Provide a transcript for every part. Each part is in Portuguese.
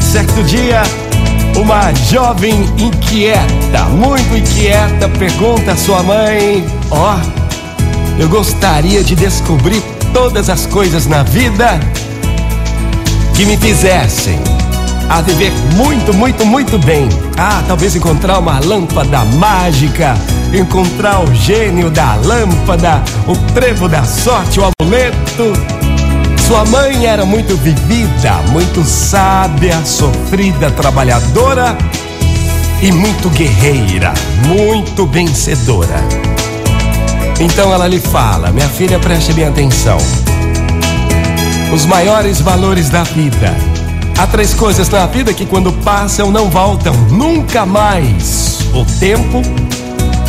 Certo dia, uma jovem inquieta, muito inquieta, pergunta à sua mãe: Ó, oh, eu gostaria de descobrir todas as coisas na vida que me fizessem a viver muito, muito, muito bem. Ah, talvez encontrar uma lâmpada mágica, encontrar o gênio da lâmpada, o trevo da sorte, o amuleto. Sua mãe era muito vivida, muito sábia, sofrida, trabalhadora e muito guerreira, muito vencedora. Então ela lhe fala: Minha filha, preste bem atenção. Os maiores valores da vida. Há três coisas na vida que, quando passam, não voltam nunca mais: o tempo,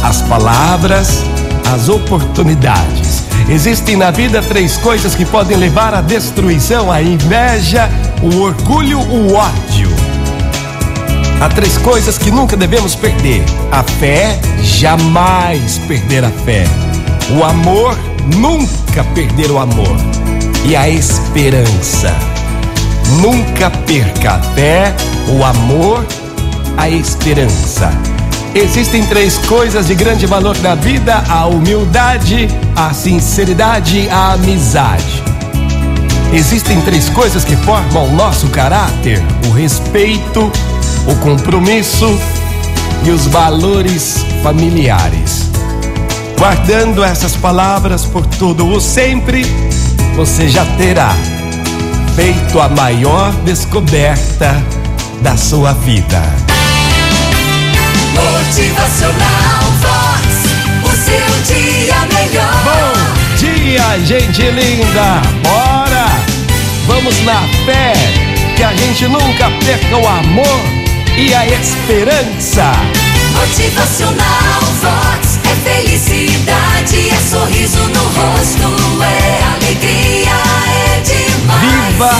as palavras, as oportunidades. Existem na vida três coisas que podem levar à destruição: a inveja, o orgulho, o ódio. Há três coisas que nunca devemos perder: a fé, jamais perder a fé. O amor, nunca perder o amor. E a esperança. Nunca perca a fé, o amor, a esperança. Existem três coisas de grande valor na vida: a humildade, a sinceridade, a amizade. Existem três coisas que formam o nosso caráter: o respeito, o compromisso e os valores familiares. Guardando essas palavras por todo o sempre, você já terá feito a maior descoberta da sua vida. Gente linda! Bora! Vamos na fé, que a gente nunca perca o amor e a esperança. Motivacional Vox é felicidade, é sorriso no rosto, é alegria, é demais. Viva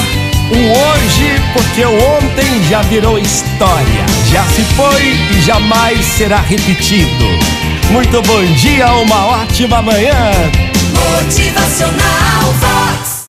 o hoje, porque o ontem já virou história, já se foi e jamais será repetido. Muito bom dia, uma ótima manhã. Motivacional.